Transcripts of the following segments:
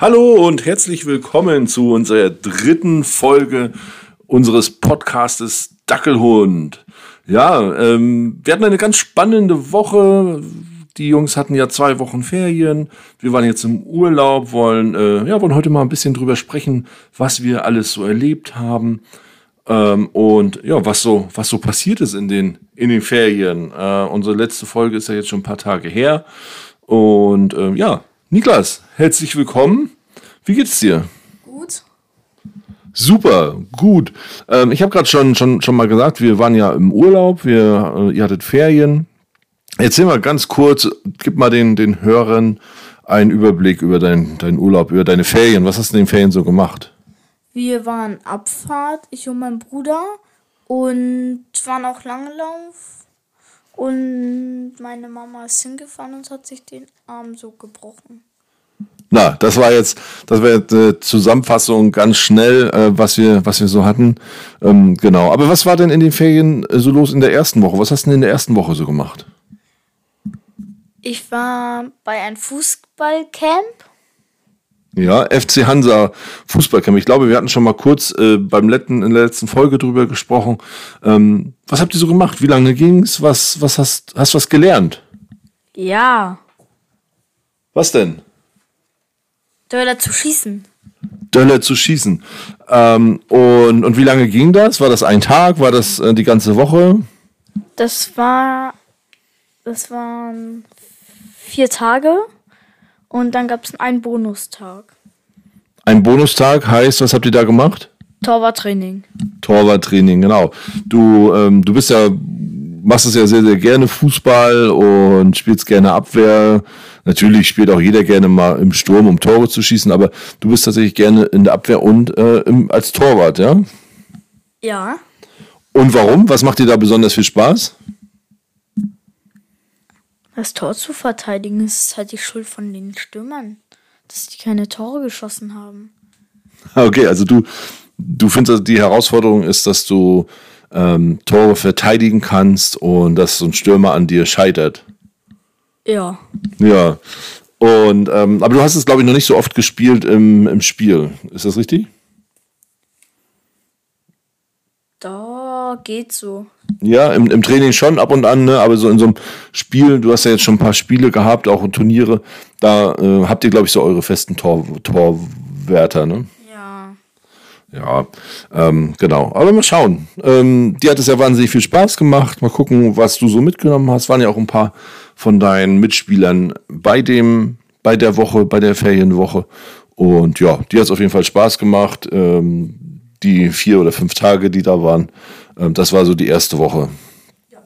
Hallo und herzlich willkommen zu unserer dritten Folge unseres Podcastes Dackelhund. Ja, ähm, wir hatten eine ganz spannende Woche. Die Jungs hatten ja zwei Wochen Ferien. Wir waren jetzt im Urlaub, wollen, äh, ja, wollen heute mal ein bisschen drüber sprechen, was wir alles so erlebt haben. Ähm, und ja, was so, was so passiert ist in den, in den Ferien. Äh, unsere letzte Folge ist ja jetzt schon ein paar Tage her. Und äh, ja, Niklas, herzlich willkommen. Wie geht's dir? Gut. Super, gut. Ähm, ich habe gerade schon, schon, schon mal gesagt, wir waren ja im Urlaub, wir, äh, ihr hattet Ferien. Erzähl mal ganz kurz, gib mal den, den Hörern einen Überblick über deinen dein Urlaub, über deine Ferien. Was hast du in den Ferien so gemacht? Wir waren Abfahrt, ich und mein Bruder. Und waren auch Langlauf. Und meine Mama ist hingefahren und hat sich den Arm so gebrochen. Na, das war jetzt, das war jetzt eine Zusammenfassung ganz schnell, äh, was wir, was wir so hatten. Ähm, genau. Aber was war denn in den Ferien äh, so los in der ersten Woche? Was hast du denn in der ersten Woche so gemacht? Ich war bei einem Fußballcamp. Ja, FC Hansa Fußballcamp. Ich glaube, wir hatten schon mal kurz äh, beim letzten, in der letzten Folge drüber gesprochen. Ähm, was habt ihr so gemacht? Wie lange ging's? Was, was hast, hast was gelernt? Ja. Was denn? Döller zu schießen. Döller zu schießen. Ähm, und, und wie lange ging das? War das ein Tag? War das äh, die ganze Woche? Das war. Das waren vier Tage. Und dann gab es einen Bonustag. Ein Bonustag heißt, was habt ihr da gemacht? Torwarttraining. Torwarttraining, genau. Du, ähm, du bist ja, machst es ja sehr, sehr gerne Fußball und spielst gerne Abwehr. Natürlich spielt auch jeder gerne mal im Sturm, um Tore zu schießen, aber du bist tatsächlich gerne in der Abwehr und äh, im, als Torwart, ja? Ja. Und warum? Was macht dir da besonders viel Spaß? Das Tor zu verteidigen ist halt die Schuld von den Stürmern, dass die keine Tore geschossen haben. Okay, also du, du findest, die Herausforderung ist, dass du ähm, Tore verteidigen kannst und dass so ein Stürmer an dir scheitert. Ja. Ja. Und, ähm, aber du hast es, glaube ich, noch nicht so oft gespielt im, im Spiel. Ist das richtig? Da geht so. Ja, im, im Training schon ab und an, ne? aber so in so einem Spiel, du hast ja jetzt schon ein paar Spiele gehabt, auch Turniere, da äh, habt ihr, glaube ich, so eure festen Tor, Torwärter, ne? Ja. Ähm, genau. Aber mal schauen. Ähm, dir hat es ja wahnsinnig viel Spaß gemacht. Mal gucken, was du so mitgenommen hast. Waren ja auch ein paar von deinen Mitspielern bei dem, bei der Woche, bei der Ferienwoche. Und ja, dir hat es auf jeden Fall Spaß gemacht. Ähm, die vier oder fünf Tage, die da waren. Ähm, das war so die erste Woche. Ja.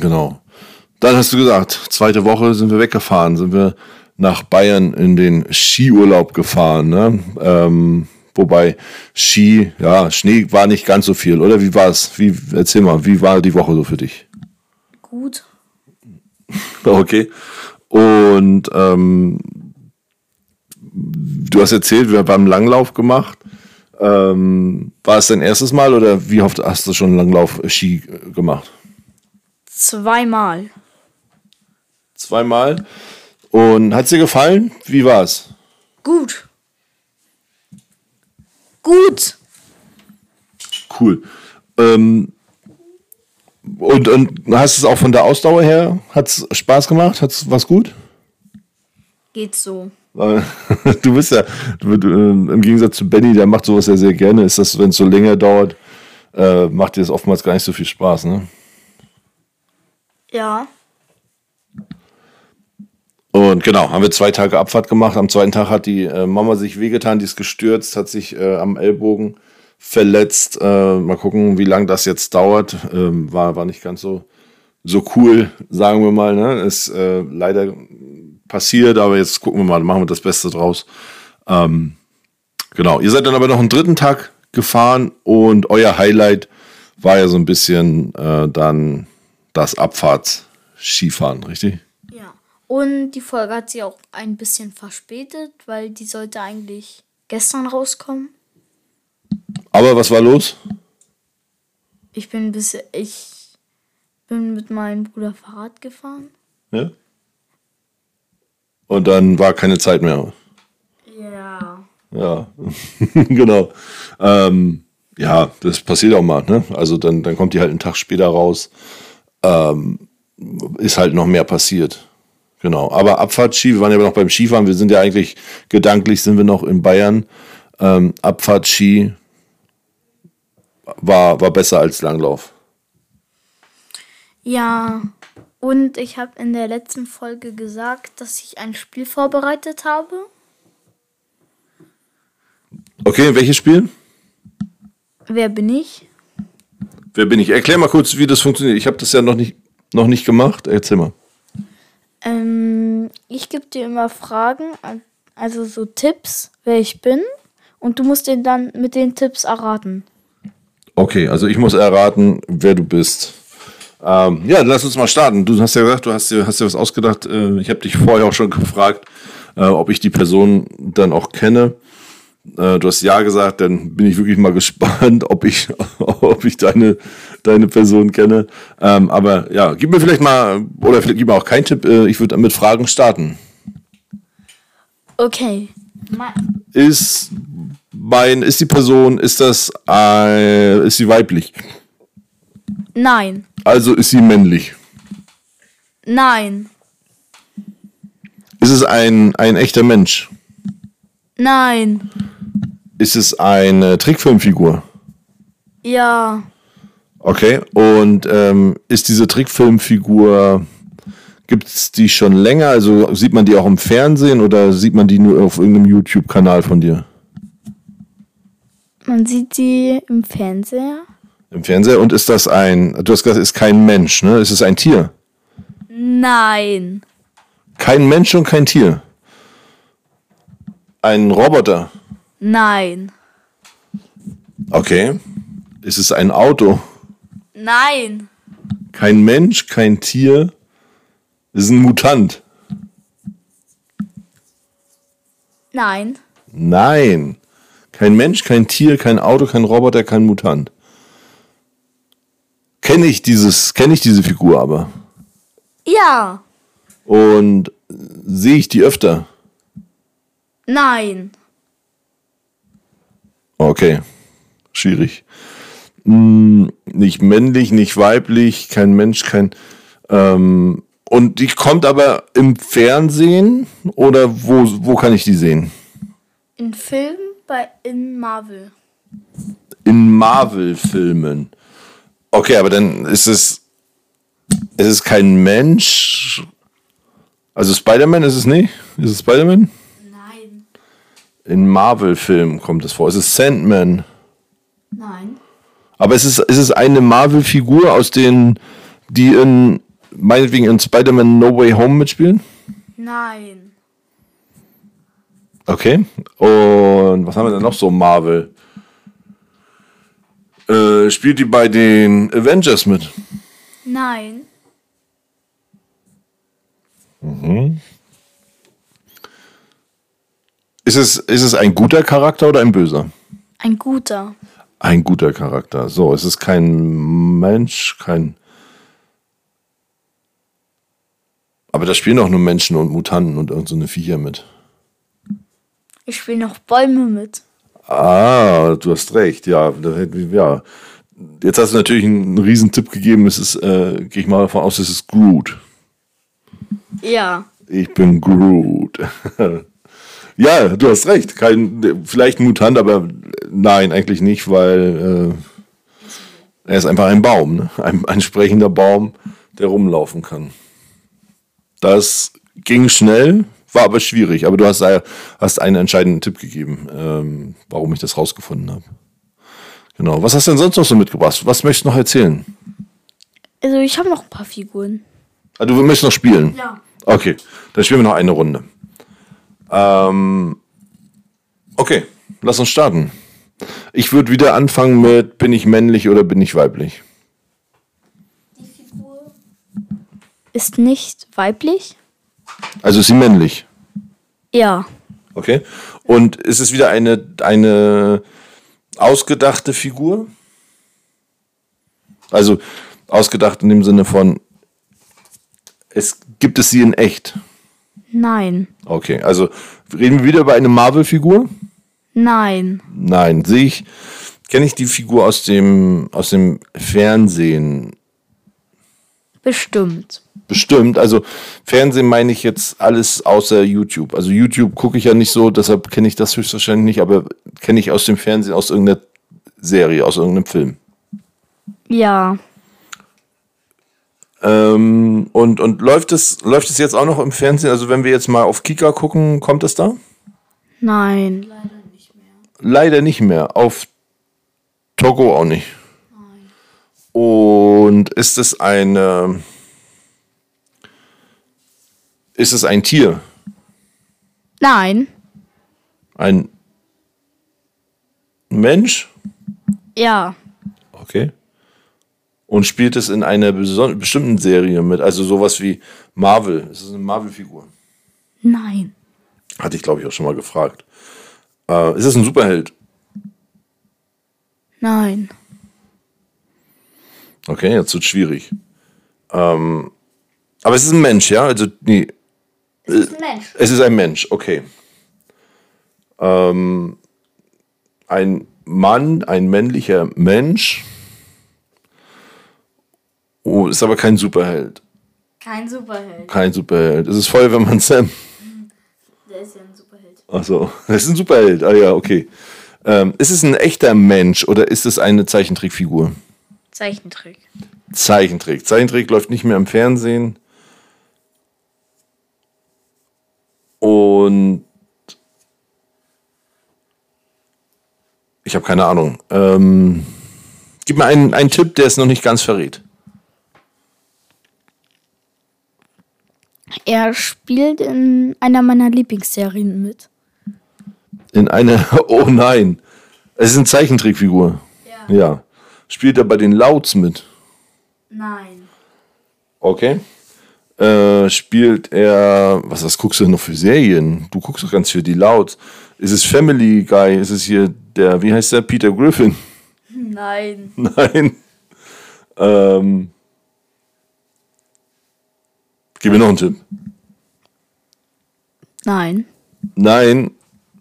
Genau. Dann hast du gesagt, zweite Woche sind wir weggefahren, sind wir nach Bayern in den Skiurlaub gefahren. Ne? Ähm, wobei Ski, ja, Schnee war nicht ganz so viel, oder? Wie war es? Wie, erzähl mal, wie war die Woche so für dich? Gut. Okay. Und ähm, du hast erzählt, wir haben Langlauf gemacht. Ähm, war es dein erstes Mal oder wie oft hast du schon Langlauf-Ski gemacht? Zweimal. Zweimal. Und hat es dir gefallen? Wie war es? Gut. Gut. Cool. Ähm, und, und hast es auch von der Ausdauer her? Hat es Spaß gemacht? Hat es was gut? Geht so. Du bist ja, du, du, im Gegensatz zu Benny, der macht sowas ja sehr gerne, ist das, wenn es so länger dauert, äh, macht dir das oftmals gar nicht so viel Spaß, ne? Ja. Und genau, haben wir zwei Tage Abfahrt gemacht. Am zweiten Tag hat die äh, Mama sich wehgetan, die ist gestürzt, hat sich äh, am Ellbogen verletzt. Äh, mal gucken, wie lange das jetzt dauert. Ähm, war, war nicht ganz so, so cool, sagen wir mal. Ne? Ist äh, leider passiert, aber jetzt gucken wir mal, machen wir das Beste draus. Ähm, genau, ihr seid dann aber noch einen dritten Tag gefahren und euer Highlight war ja so ein bisschen äh, dann das Abfahrtsskifahren, richtig? Und die Folge hat sich auch ein bisschen verspätet, weil die sollte eigentlich gestern rauskommen. Aber was war los? Ich bin bis ich bin mit meinem Bruder Fahrrad gefahren. Ja. Und dann war keine Zeit mehr. Ja. Ja, genau. Ähm, ja, das passiert auch mal. Ne? Also dann, dann kommt die halt einen Tag später raus. Ähm, ist halt noch mehr passiert. Genau. Aber Abfahrtski, wir waren ja noch beim Skifahren. Wir sind ja eigentlich gedanklich sind wir noch in Bayern. Ähm, Abfahrtski war, war besser als Langlauf. Ja. Und ich habe in der letzten Folge gesagt, dass ich ein Spiel vorbereitet habe. Okay, welches Spiel? Wer bin ich? Wer bin ich? Erklär mal kurz, wie das funktioniert. Ich habe das ja noch nicht, noch nicht gemacht. Erzähl mal. Ähm, ich gebe dir immer Fragen, also so Tipps, wer ich bin. Und du musst den dann mit den Tipps erraten. Okay, also ich muss erraten, wer du bist. Ähm, ja, lass uns mal starten. Du hast ja gesagt, du hast dir, hast dir was ausgedacht. Äh, ich habe dich vorher auch schon gefragt, äh, ob ich die Person dann auch kenne. Äh, du hast ja gesagt, dann bin ich wirklich mal gespannt, ob ich, ob ich deine, deine Person kenne. Ähm, aber ja, gib mir vielleicht mal, oder vielleicht gib mir auch keinen Tipp, äh, ich würde mit Fragen starten. Okay. Ist mein, ist die Person, ist das, äh, ist sie weiblich? Nein. Also ist sie männlich? Nein. Ist es ein, ein echter Mensch? Nein. Ist es eine Trickfilmfigur? Ja. Okay, und ähm, ist diese Trickfilmfigur, gibt es die schon länger? Also sieht man die auch im Fernsehen oder sieht man die nur auf irgendeinem YouTube-Kanal von dir? Man sieht die im Fernseher. Im Fernseher? Und ist das ein, du hast gesagt, ist kein Mensch, ne? Ist es ein Tier? Nein. Kein Mensch und kein Tier? Ein Roboter? Nein. Okay. Ist es ein Auto? Nein. Kein Mensch, kein Tier. Ist ein Mutant? Nein. Nein. Kein Mensch, kein Tier, kein Auto, kein Roboter, kein Mutant. Kenne ich dieses, kenne ich diese Figur aber? Ja. Und sehe ich die öfter? Nein. Okay. Schwierig. Hm, nicht männlich, nicht weiblich, kein Mensch, kein. Ähm, und die kommt aber im Fernsehen oder wo, wo kann ich die sehen? In Filmen bei in Marvel. In Marvel-Filmen. Okay, aber dann ist es. Es ist kein Mensch. Also Spider-Man ist es nicht? Ist es Spider-Man? In Marvel-Filmen kommt es vor. Es ist Sandman. Nein. Aber es ist, es ist eine Marvel-Figur aus den, die in, meinetwegen in Spider-Man No Way Home mitspielen? Nein. Okay. Und was haben wir denn noch so Marvel? Äh, spielt die bei den Avengers mit? Nein. Ist es, ist es ein guter Charakter oder ein böser? Ein guter. Ein guter Charakter. So, es ist kein Mensch, kein. Aber da spielen auch nur Menschen und Mutanten und irgend so eine Viecher mit. Ich spiele noch Bäume mit. Ah, du hast recht, ja. ja. Jetzt hast du natürlich einen riesen Tipp gegeben. Es ist, äh, gehe ich mal davon aus, es ist Groot. Ja. Ich bin Groot. ja, du hast recht. Kein, vielleicht ein Mutant, aber nein, eigentlich nicht, weil äh, er ist einfach ein Baum, ne? ein, ein sprechender Baum, der rumlaufen kann. Das ging schnell, war aber schwierig. Aber du hast, äh, hast einen entscheidenden Tipp gegeben, ähm, warum ich das rausgefunden habe. Genau. Was hast du denn sonst noch so mitgebracht? Was möchtest du noch erzählen? Also ich habe noch ein paar Figuren. Ah, du möchtest noch spielen? Ja. Okay, dann spielen wir noch eine Runde. Ähm, okay, lass uns starten. Ich würde wieder anfangen mit, bin ich männlich oder bin ich weiblich? Die Figur ist nicht weiblich? Also ist sie männlich, Ja. okay? Und ist es wieder eine, eine ausgedachte Figur? Also ausgedacht in dem Sinne von, es gibt es sie in echt. Nein. Okay, also reden wir wieder über eine Marvel-Figur? Nein. Nein, sehe ich. Kenne ich die Figur aus dem, aus dem Fernsehen? Bestimmt. Bestimmt. Also Fernsehen meine ich jetzt alles außer YouTube. Also YouTube gucke ich ja nicht so, deshalb kenne ich das höchstwahrscheinlich nicht, aber kenne ich aus dem Fernsehen, aus irgendeiner Serie, aus irgendeinem Film. Ja. Ähm, und und läuft, es, läuft es jetzt auch noch im Fernsehen? Also wenn wir jetzt mal auf Kika gucken, kommt es da? Nein. Leider nicht mehr. Auf Togo auch nicht. Und ist es eine. Ist es ein Tier? Nein. Ein Mensch? Ja. Okay. Und spielt es in einer bestimmten Serie mit? Also sowas wie Marvel. Ist es eine Marvel-Figur? Nein. Hatte ich, glaube ich, auch schon mal gefragt. Äh, ist es ein Superheld? Nein. Okay, jetzt wird schwierig. Ähm, aber es ist ein Mensch, ja? Also, nee, Es ist ein Mensch. es ist ein Mensch, okay. Ähm, ein Mann, ein männlicher Mensch. Oh, ist aber kein Superheld. Kein Superheld. Kein Superheld. Es ist Feuerwehrmann Sam. Der ist ja ein Superheld. Achso, das ist ein Superheld. Ah ja, okay. Ähm, ist es ein echter Mensch oder ist es eine Zeichentrickfigur? Zeichentrick. Zeichentrick. Zeichentrick läuft nicht mehr im Fernsehen. Und ich habe keine Ahnung. Ähm, gib mir einen, einen Tipp, der es noch nicht ganz verrät. Er spielt in einer meiner Lieblingsserien mit. In einer. Oh nein. Es ist eine Zeichentrickfigur. Ja. Ja. Spielt er bei den Louds mit? Nein. Okay. Äh, spielt er. Was was guckst du denn noch für Serien? Du guckst doch ganz viel die Louds. Ist es Family Guy? Ist es hier der. Wie heißt der? Peter Griffin? Nein. Nein. Ähm. Gib mir noch einen Tipp. Nein. Nein.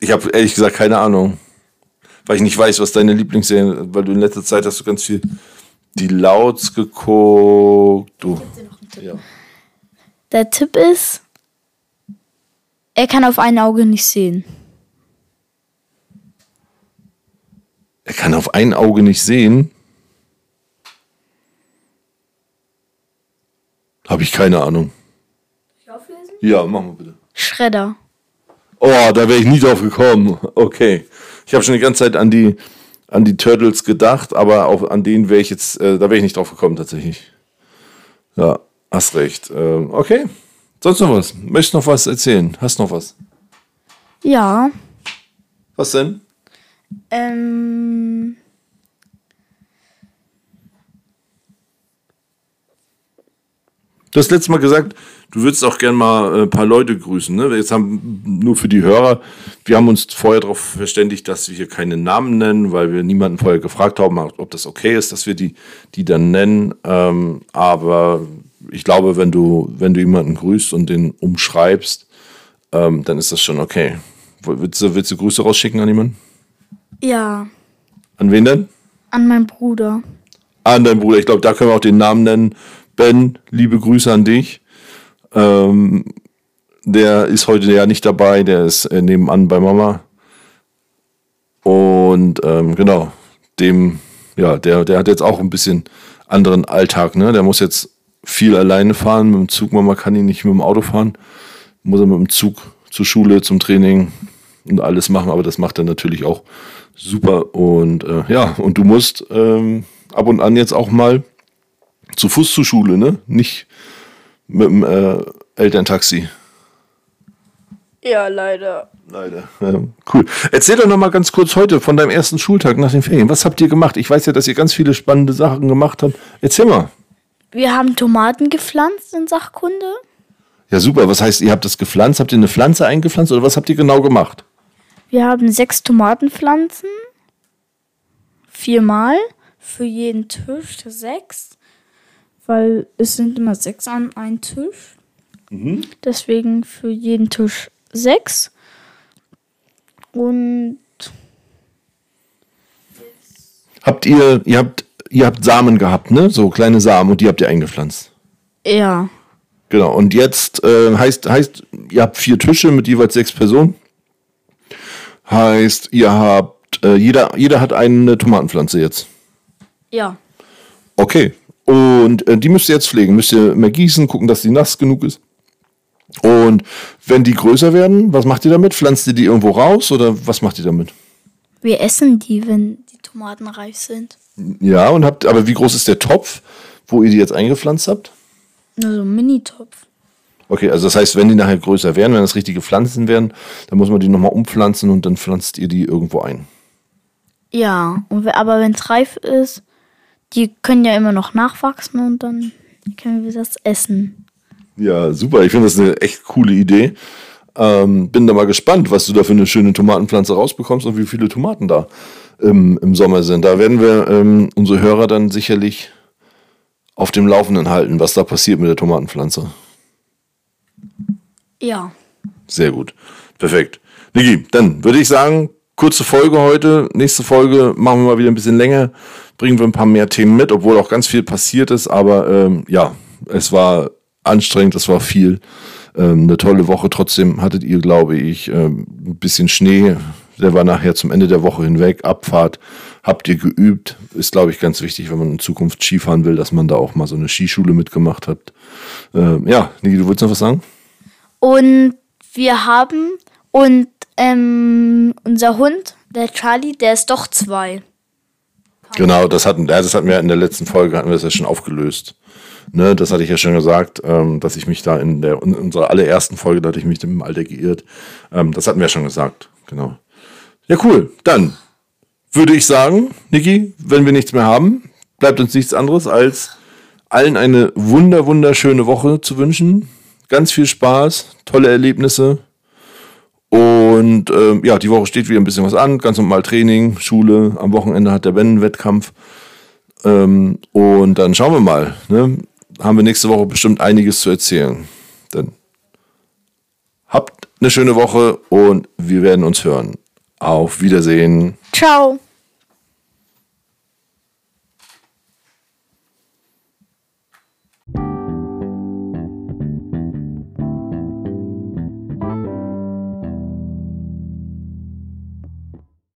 Ich habe ehrlich gesagt keine Ahnung. Weil ich nicht weiß, was deine Lieblingsserien, weil du in letzter Zeit hast du ganz viel die Louds geguckt. Du. Ja. Der Tipp ist, er kann auf ein Auge nicht sehen. Er kann auf ein Auge nicht sehen. Habe ich keine Ahnung. Ja, machen wir bitte. Schredder. Oh, da wäre ich nie drauf gekommen. Okay. Ich habe schon die ganze Zeit an die, an die Turtles gedacht, aber auch an denen wäre ich jetzt, äh, da wäre ich nicht drauf gekommen tatsächlich. Ja, hast recht. Ähm, okay. Sonst noch was? Möchtest noch was erzählen? Hast noch was? Ja. Was denn? Ähm. Du hast letztes Mal gesagt, du würdest auch gern mal äh, ein paar Leute grüßen. Ne? Jetzt haben nur für die Hörer, wir haben uns vorher darauf verständigt, dass wir hier keine Namen nennen, weil wir niemanden vorher gefragt haben, ob das okay ist, dass wir die, die dann nennen. Ähm, aber ich glaube, wenn du, wenn du jemanden grüßt und den umschreibst, ähm, dann ist das schon okay. Willst du, willst du Grüße rausschicken an jemanden? Ja. An wen denn? An meinen Bruder. An deinen Bruder. Ich glaube, da können wir auch den Namen nennen. Ben, liebe Grüße an dich. Ähm, der ist heute ja nicht dabei, der ist äh, nebenan bei Mama. Und ähm, genau, dem, ja, der, der hat jetzt auch ein bisschen anderen Alltag, ne? Der muss jetzt viel alleine fahren mit dem Zug. Mama kann ihn nicht mit dem Auto fahren. Muss er mit dem Zug zur Schule, zum Training und alles machen, aber das macht er natürlich auch super. Und äh, ja, und du musst ähm, ab und an jetzt auch mal zu Fuß zur Schule, ne? Nicht mit dem äh, Elterntaxi. Ja, leider. Leider. Ja, cool. Erzähl doch noch mal ganz kurz heute von deinem ersten Schultag nach den Ferien. Was habt ihr gemacht? Ich weiß ja, dass ihr ganz viele spannende Sachen gemacht habt. Erzähl mal. Wir haben Tomaten gepflanzt in Sachkunde. Ja, super. Was heißt, ihr habt das gepflanzt? Habt ihr eine Pflanze eingepflanzt oder was habt ihr genau gemacht? Wir haben sechs Tomatenpflanzen. Viermal. Für jeden Tisch sechs. Weil es sind immer sechs an einem Tisch. Deswegen für jeden Tisch sechs. Und Habt ihr, ihr habt, ihr habt Samen gehabt, ne? So kleine Samen und die habt ihr eingepflanzt. ja, Genau. Und jetzt äh, heißt, heißt, ihr habt vier Tische mit jeweils sechs Personen. Heißt, ihr habt, äh, jeder, jeder hat eine Tomatenpflanze jetzt. ja, Okay. Und äh, die müsst ihr jetzt pflegen. Müsst ihr mehr gießen, gucken, dass die nass genug ist. Und wenn die größer werden, was macht ihr damit? Pflanzt ihr die irgendwo raus oder was macht ihr damit? wir essen die, wenn die Tomaten reif sind. Ja, und habt, aber wie groß ist der Topf, wo ihr die jetzt eingepflanzt habt? Nur so ein Mini-Topf. Okay, also das heißt, wenn die nachher größer werden, wenn das richtige Pflanzen werden, dann muss man die nochmal umpflanzen und dann pflanzt ihr die irgendwo ein. Ja, aber wenn es reif ist, die können ja immer noch nachwachsen und dann können wir das essen. Ja, super. Ich finde das eine echt coole Idee. Ähm, bin da mal gespannt, was du da für eine schöne Tomatenpflanze rausbekommst und wie viele Tomaten da im, im Sommer sind. Da werden wir ähm, unsere Hörer dann sicherlich auf dem Laufenden halten, was da passiert mit der Tomatenpflanze. Ja. Sehr gut. Perfekt. Niki, dann würde ich sagen, kurze Folge heute. Nächste Folge machen wir mal wieder ein bisschen länger. Bringen wir ein paar mehr Themen mit, obwohl auch ganz viel passiert ist. Aber ähm, ja, es war anstrengend, es war viel. Ähm, eine tolle Woche. Trotzdem hattet ihr, glaube ich, ähm, ein bisschen Schnee. Der war nachher zum Ende der Woche hinweg. Abfahrt habt ihr geübt. Ist, glaube ich, ganz wichtig, wenn man in Zukunft Skifahren will, dass man da auch mal so eine Skischule mitgemacht hat. Ähm, ja, Niki, du wolltest noch was sagen? Und wir haben und ähm, unser Hund, der Charlie, der ist doch zwei. Genau, das hatten, das hatten wir in der letzten Folge, hatten wir das ja schon aufgelöst. Ne, das hatte ich ja schon gesagt, ähm, dass ich mich da in der in unserer allerersten Folge, da hatte ich mich im Alter geirrt. Ähm, das hatten wir ja schon gesagt, genau. Ja, cool. Dann würde ich sagen, Niki, wenn wir nichts mehr haben, bleibt uns nichts anderes als allen eine wunder, wunderschöne Woche zu wünschen. Ganz viel Spaß, tolle Erlebnisse. Und ähm, ja, die Woche steht wieder ein bisschen was an. Ganz normal Training, Schule. Am Wochenende hat der Ben Wettkampf. Ähm, und dann schauen wir mal. Ne? Haben wir nächste Woche bestimmt einiges zu erzählen. Dann habt eine schöne Woche und wir werden uns hören. Auf Wiedersehen. Ciao.